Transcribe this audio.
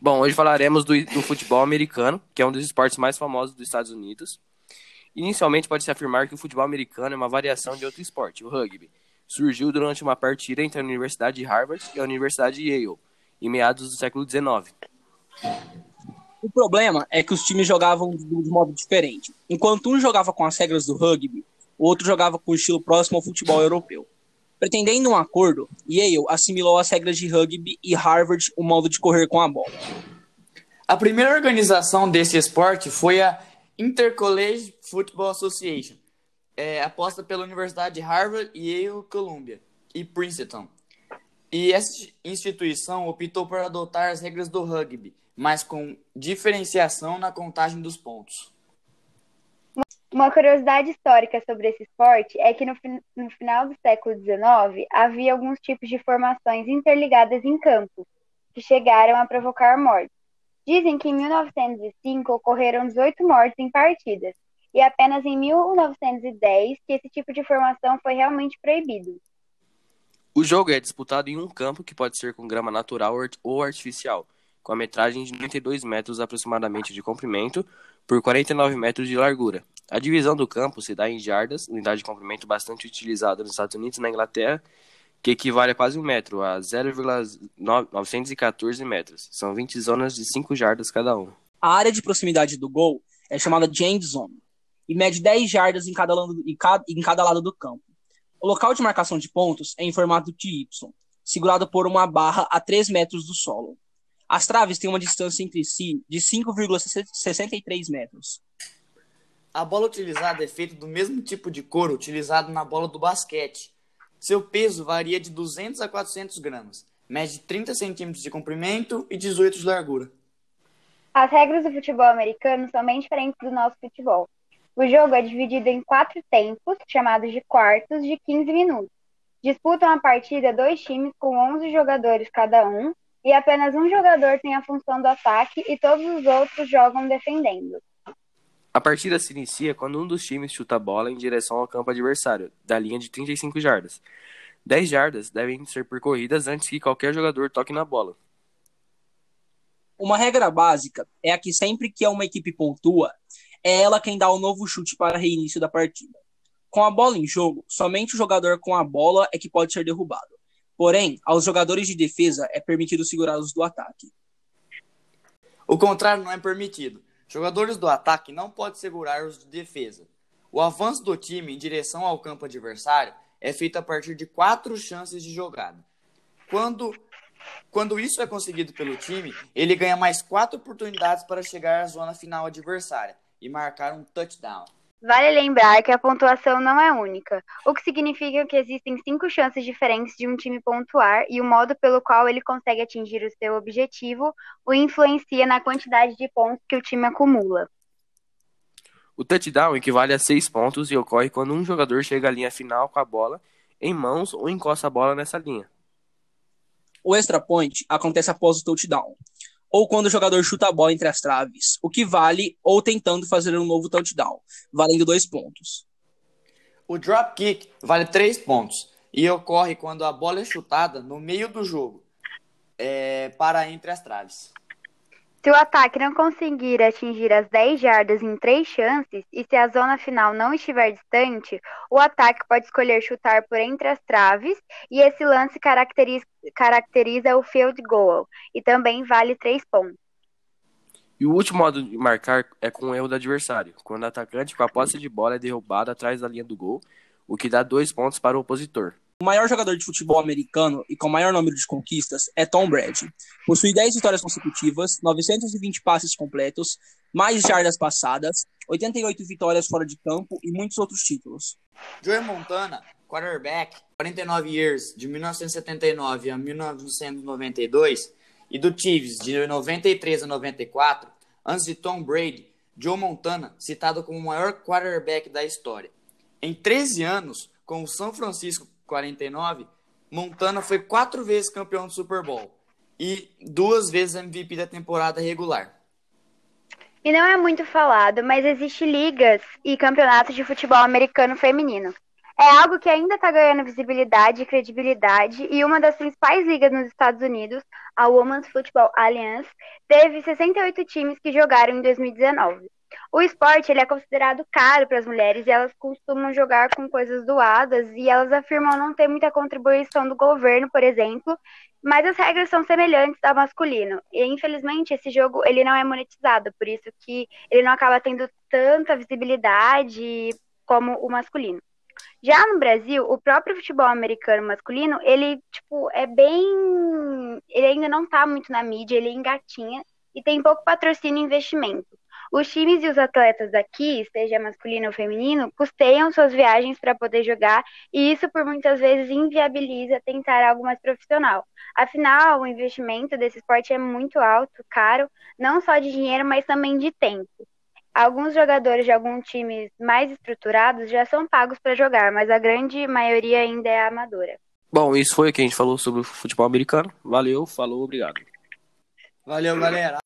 Bom, hoje falaremos do, do, futebol americano, que é um dos esportes mais famosos dos Estados Unidos. Inicialmente, pode-se afirmar que o futebol americano é uma variação de outro esporte, o rugby. Surgiu durante uma partida entre a Universidade de Harvard e a Universidade de Yale, em meados do século XIX. O problema é que os times jogavam de modo diferente. Enquanto um jogava com as regras do rugby, o outro jogava com estilo próximo ao futebol europeu. Pretendendo um acordo, Yale assimilou as regras de rugby e Harvard o modo de correr com a bola. A primeira organização desse esporte foi a Intercollege Football Association, é, aposta pela Universidade de Harvard, Yale, Columbia e Princeton. E essa instituição optou por adotar as regras do rugby, mas com diferenciação na contagem dos pontos. Uma curiosidade histórica sobre esse esporte é que no, no final do século XIX havia alguns tipos de formações interligadas em campos, que chegaram a provocar mortes. Dizem que em 1905 ocorreram 18 mortes em partidas, e apenas em 1910 que esse tipo de formação foi realmente proibido. O jogo é disputado em um campo que pode ser com grama natural ou artificial, com a metragem de 92 metros aproximadamente de comprimento por 49 metros de largura, a divisão do campo se dá em jardas, unidade de comprimento bastante utilizada nos Estados Unidos e na Inglaterra, que equivale a quase um metro, a 0,914 metros. São 20 zonas de 5 jardas cada uma. A área de proximidade do gol é chamada de end zone e mede 10 jardas em cada, lado, em, cada, em cada lado do campo. O local de marcação de pontos é em formato de Y, segurado por uma barra a 3 metros do solo. As traves têm uma distância entre si de 5,63 metros. A bola utilizada é feita do mesmo tipo de couro utilizado na bola do basquete. Seu peso varia de 200 a 400 gramas, mede 30 centímetros de comprimento e 18 de largura. As regras do futebol americano são bem diferentes do nosso futebol. O jogo é dividido em quatro tempos, chamados de quartos, de 15 minutos. Disputam a partida dois times com 11 jogadores cada um, e apenas um jogador tem a função do ataque e todos os outros jogam defendendo. A partida se inicia quando um dos times chuta a bola em direção ao campo adversário, da linha de 35 jardas. 10 jardas devem ser percorridas antes que qualquer jogador toque na bola. Uma regra básica é a que sempre que uma equipe pontua, é ela quem dá o novo chute para reinício da partida. Com a bola em jogo, somente o jogador com a bola é que pode ser derrubado. Porém, aos jogadores de defesa é permitido segurá-los do ataque. O contrário não é permitido. Jogadores do ataque não podem segurar os de defesa. O avanço do time em direção ao campo adversário é feito a partir de quatro chances de jogada. Quando, quando isso é conseguido pelo time, ele ganha mais quatro oportunidades para chegar à zona final adversária e marcar um touchdown. Vale lembrar que a pontuação não é única, o que significa que existem cinco chances diferentes de um time pontuar e o modo pelo qual ele consegue atingir o seu objetivo o influencia na quantidade de pontos que o time acumula. O touchdown equivale a seis pontos e ocorre quando um jogador chega à linha final com a bola em mãos ou encosta a bola nessa linha. O extra point acontece após o touchdown, ou quando o jogador chuta a bola entre as traves, o que vale ou tentando fazer um novo touchdown, valendo dois pontos. O drop kick vale três pontos e ocorre quando a bola é chutada no meio do jogo, é, para entre as traves. Se o ataque não conseguir atingir as 10 jardas em três chances e se a zona final não estiver distante, o ataque pode escolher chutar por entre as traves e esse lance caracteriza, caracteriza o field goal e também vale três pontos. E o último modo de marcar é com o erro do adversário, quando o atacante com a posse de bola é derrubado atrás da linha do gol, o que dá dois pontos para o opositor. O maior jogador de futebol americano e com maior número de conquistas é Tom Brady. Possui 10 vitórias consecutivas, 920 passes completos, mais jardas passadas, 88 vitórias fora de campo e muitos outros títulos. Joey Montana, quarterback, 49 years, de 1979 a 1992, e do Chiefs, de 93 a 94, antes de Tom Brady, Joe Montana, citado como o maior quarterback da história. Em 13 anos, com o São Francisco 49, Montana foi quatro vezes campeão do Super Bowl e duas vezes MVP da temporada regular. E não é muito falado, mas existe ligas e campeonatos de futebol americano feminino. É algo que ainda está ganhando visibilidade e credibilidade, e uma das principais ligas nos Estados Unidos, a Women's Football Alliance, teve 68 times que jogaram em 2019. O esporte ele é considerado caro para as mulheres e elas costumam jogar com coisas doadas e elas afirmam não ter muita contribuição do governo, por exemplo, mas as regras são semelhantes ao masculino. E infelizmente esse jogo ele não é monetizado, por isso que ele não acaba tendo tanta visibilidade como o masculino. Já no Brasil, o próprio futebol americano masculino, ele, tipo, é bem. Ele ainda não tá muito na mídia, ele engatinha e tem pouco patrocínio e investimento. Os times e os atletas daqui, seja masculino ou feminino, custeiam suas viagens para poder jogar e isso por muitas vezes inviabiliza tentar algo mais profissional. Afinal, o investimento desse esporte é muito alto, caro, não só de dinheiro, mas também de tempo. Alguns jogadores de alguns times mais estruturados já são pagos para jogar, mas a grande maioria ainda é amadora. Bom, isso foi o que a gente falou sobre o futebol americano. Valeu, falou, obrigado. Valeu, galera.